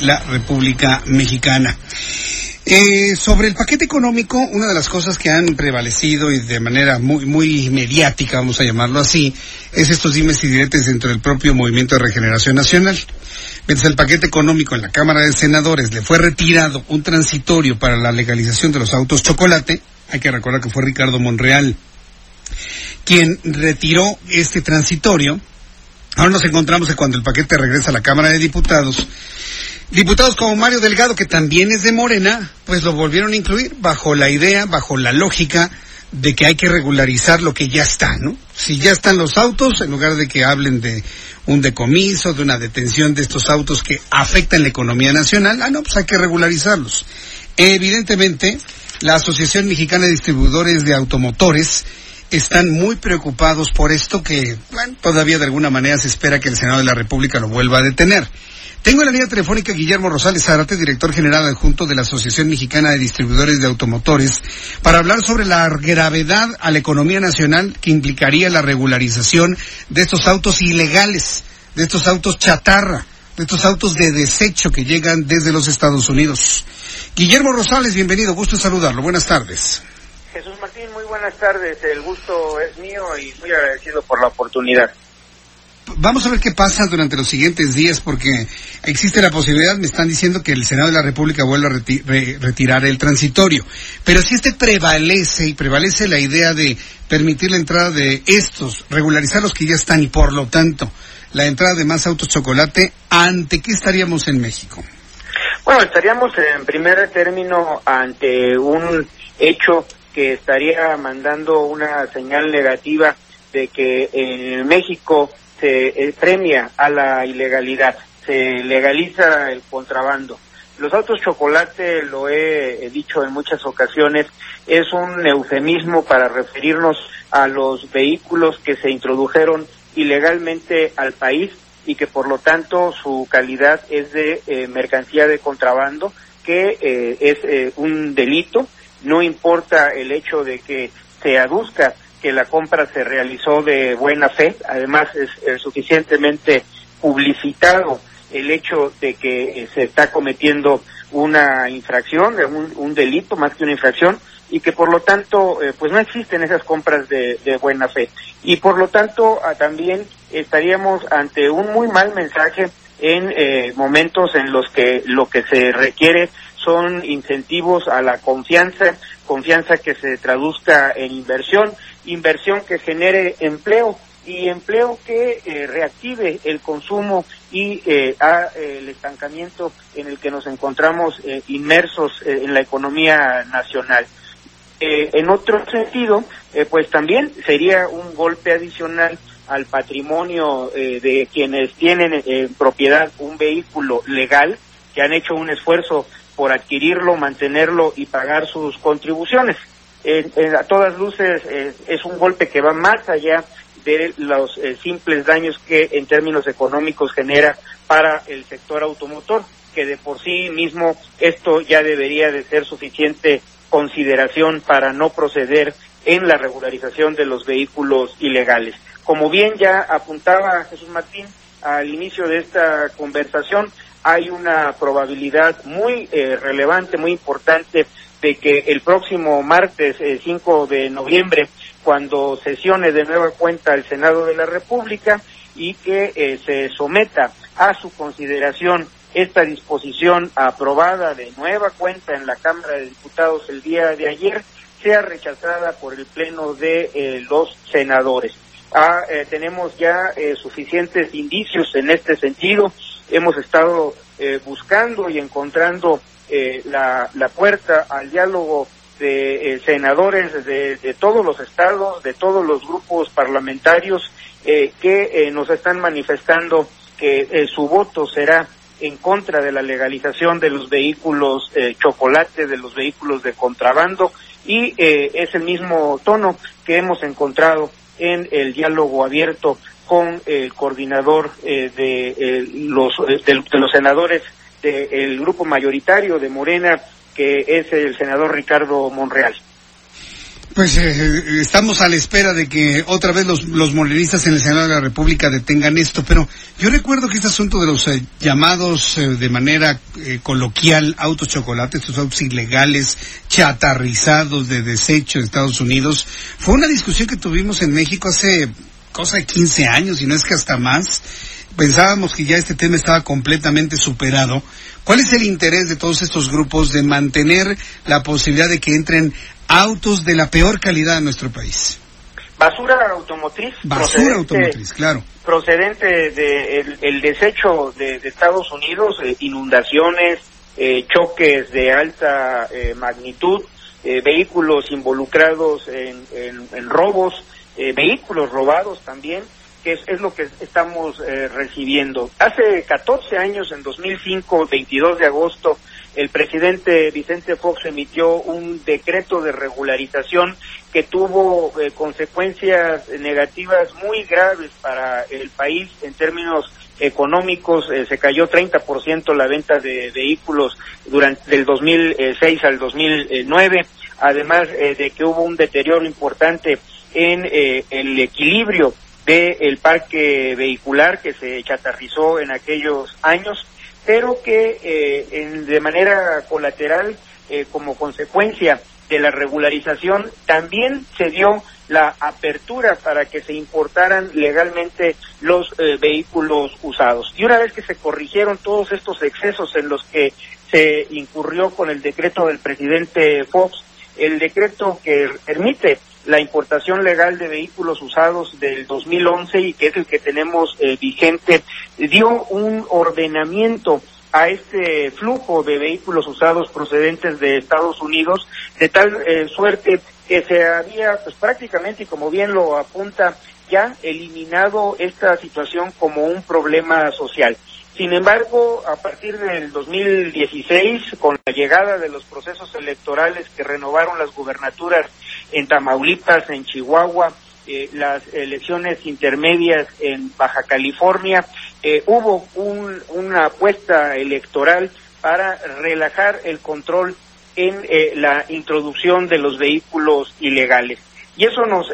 La República Mexicana. Eh, sobre el paquete económico, una de las cosas que han prevalecido y de manera muy, muy mediática, vamos a llamarlo así, es estos dimes y diretes dentro del propio Movimiento de Regeneración Nacional. Mientras el paquete económico en la Cámara de Senadores le fue retirado un transitorio para la legalización de los autos chocolate, hay que recordar que fue Ricardo Monreal quien retiró este transitorio. Ahora nos encontramos cuando el paquete regresa a la Cámara de Diputados, Diputados como Mario Delgado, que también es de Morena, pues lo volvieron a incluir bajo la idea, bajo la lógica de que hay que regularizar lo que ya está, ¿no? Si ya están los autos, en lugar de que hablen de un decomiso, de una detención de estos autos que afectan la economía nacional, ah, no, pues hay que regularizarlos. Evidentemente, la Asociación Mexicana de Distribuidores de Automotores están muy preocupados por esto que, bueno, todavía de alguna manera se espera que el Senado de la República lo vuelva a detener. Tengo en la línea telefónica Guillermo Rosales Zárate, director general adjunto de la Asociación Mexicana de Distribuidores de Automotores, para hablar sobre la gravedad a la economía nacional que implicaría la regularización de estos autos ilegales, de estos autos chatarra, de estos autos de desecho que llegan desde los Estados Unidos. Guillermo Rosales, bienvenido, gusto saludarlo. Buenas tardes. Jesús Martín, muy buenas tardes. El gusto es mío y muy agradecido por la oportunidad vamos a ver qué pasa durante los siguientes días porque existe la posibilidad, me están diciendo que el Senado de la República vuelva a retirar el transitorio. Pero si este prevalece y prevalece la idea de permitir la entrada de estos, regularizar los que ya están y por lo tanto la entrada de más autos chocolate, ¿ante qué estaríamos en México? Bueno, estaríamos en primer término ante un hecho que estaría mandando una señal negativa de que en México se eh, premia a la ilegalidad, se legaliza el contrabando. Los autos chocolate, lo he, dicho en muchas ocasiones, es un eufemismo para referirnos a los vehículos que se introdujeron ilegalmente al país y que por lo tanto su calidad es de eh, mercancía de contrabando, que eh, es un delito, no importa el hecho de que se aduzca que la compra se realizó de buena fe, además es, suficientemente publicitado el hecho de que eh, se está cometiendo una infracción, un, un, delito más que una infracción, y que por lo tanto eh, pues no existen esas compras de, buena fe. Y por lo tanto ah, también estaríamos ante un muy mal mensaje en eh, momentos en los que lo que se requiere son incentivos a la confianza, confianza que se traduzca en inversión, inversión que genere empleo y empleo que eh, reactive el consumo y eh, eh, el estancamiento en el que nos encontramos inmersos en la economía nacional. en otro sentido, pues también sería un golpe adicional al patrimonio de quienes tienen en propiedad un vehículo legal, que han hecho un esfuerzo por adquirirlo, mantenerlo y pagar sus contribuciones. A todas luces es un golpe que va más allá de los eh, simples daños que en términos económicos genera para el sector automotor, que de por sí mismo esto ya debería de ser suficiente consideración para no proceder en la regularización de los vehículos ilegales. Como bien ya apuntaba Jesús Martín al inicio de esta conversación, hay una probabilidad muy eh, relevante, muy importante de que el próximo martes 5 eh, de noviembre, cuando sesione de nueva cuenta el Senado de la República y que eh, se someta a su consideración esta disposición aprobada de nueva cuenta en la Cámara de Diputados el día de ayer, sea rechazada por el Pleno de los senadores. Ah, tenemos ya suficientes indicios en este sentido hemos estado eh, buscando y encontrando eh, la, puerta al diálogo de eh, senadores de, de, todos los estados, de todos los grupos parlamentarios que nos están manifestando que eh, su voto será en contra de la legalización de los vehículos eh, chocolate, de los vehículos de contrabando, y eh, es el mismo tono que hemos encontrado en el diálogo abierto con el coordinador de, los, de, los senadores del grupo mayoritario de Morena, que es el senador Ricardo Monreal. Pues eh, estamos a la espera de que otra vez los, los morenistas en el Senado de la República detengan esto, pero yo recuerdo que este asunto de los eh, llamados eh, de manera coloquial autos chocolates, estos autos ilegales, chatarrizados de desecho de Estados Unidos, fue una discusión que tuvimos en México hace cosa de 15 años, y no es que hasta más. Pensábamos que ya este tema estaba completamente superado. ¿Cuál es el interés de todos estos grupos de mantener la posibilidad de que entren autos de la peor calidad en nuestro país. Basura automotriz. Basura automotriz, claro. Procedente del el desecho de, Estados Unidos, eh, inundaciones, eh, choques de alta eh, magnitud, vehículos involucrados en, en robos, vehículos robados también, que es, lo que estamos recibiendo. Hace 14 años, en 2005, 22 de agosto, el presidente Vicente Fox emitió un decreto de regularización que tuvo eh, consecuencias negativas muy graves para el país en términos económicos. Eh, se cayó 30% la venta de vehículos durante del 2006 al 2009, además eh, de que hubo un deterioro importante en el equilibrio del parque vehicular que se chatarrizó en aquellos años pero que eh, de manera colateral, eh, como consecuencia de la regularización, también se dio la apertura para que se importaran legalmente los eh, vehículos usados. Y una vez que se corrigieron todos estos excesos en los que se incurrió con el decreto del presidente Fox, el decreto que permite la importación legal de vehículos usados del 2011 y que es el que tenemos eh, vigente, dio un ordenamiento a este flujo de vehículos usados procedentes de Estados Unidos, de tal eh, suerte que se había, pues prácticamente, y como bien lo apunta, ya eliminado esta situación como un problema social. Sin embargo, a partir del 2016, con la llegada de los procesos electorales que renovaron las gubernaturas en Tamaulipas, en Chihuahua, eh, las elecciones intermedias en Baja California, eh, hubo una apuesta electoral para relajar el control en eh, la introducción de los vehículos ilegales. Y eso nos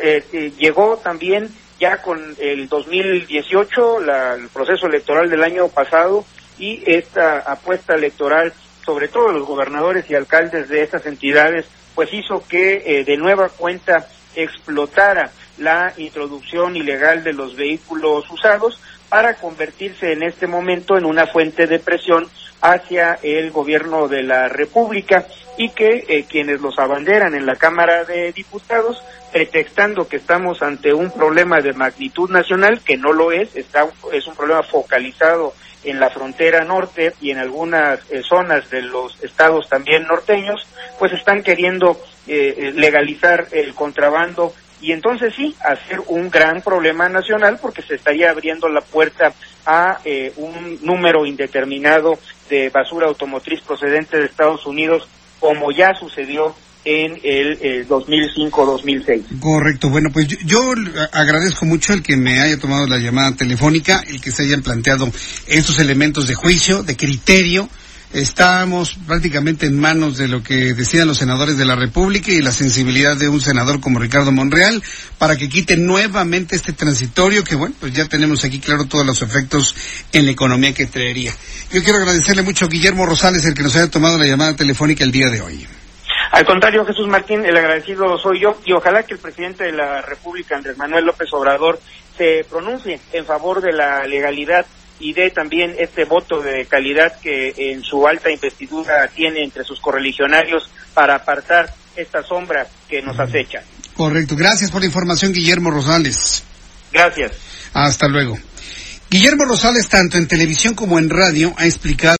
llegó también ya con el 2018, el proceso electoral del año pasado y esta apuesta electoral, sobre todo los gobernadores y alcaldes de estas entidades, pues hizo que eh, de nueva cuenta explotara la introducción ilegal de los vehículos usados para convertirse en este momento en una fuente de presión hacia el gobierno de la República y que eh, quienes los abanderan en la Cámara de Diputados, pretextando que estamos ante un problema de magnitud nacional, que no lo es, está, es un problema focalizado en la frontera norte y en algunas eh, zonas de los estados también norteños, pues están queriendo eh, legalizar el contrabando y entonces sí, hacer un gran problema nacional porque se estaría abriendo la puerta a eh, un número indeterminado de basura automotriz procedente de Estados Unidos, como ya sucedió en el 2005-2006. Correcto. Bueno, pues yo, yo, agradezco mucho el que me haya tomado la llamada telefónica, el que se hayan planteado estos elementos de juicio, de criterio, Estamos prácticamente en manos de lo que decían los senadores de la República y la sensibilidad de un senador como Ricardo Monreal para que quite nuevamente este transitorio que, bueno, pues ya tenemos aquí claro todos los efectos en la economía que traería. Yo quiero agradecerle mucho a Guillermo Rosales el que nos haya tomado la llamada telefónica el día de hoy. Al contrario, Jesús Martín, el agradecido soy yo y ojalá que el presidente de la República, Andrés Manuel López Obrador, se pronuncie en favor de la legalidad y dé también este voto de calidad que en su alta investidura tiene entre sus correligionarios para apartar esta sombra que nos acecha. Correcto. Gracias por la información, Guillermo Rosales. Gracias. Hasta luego. Guillermo Rosales, tanto en televisión como en radio, ha explicado.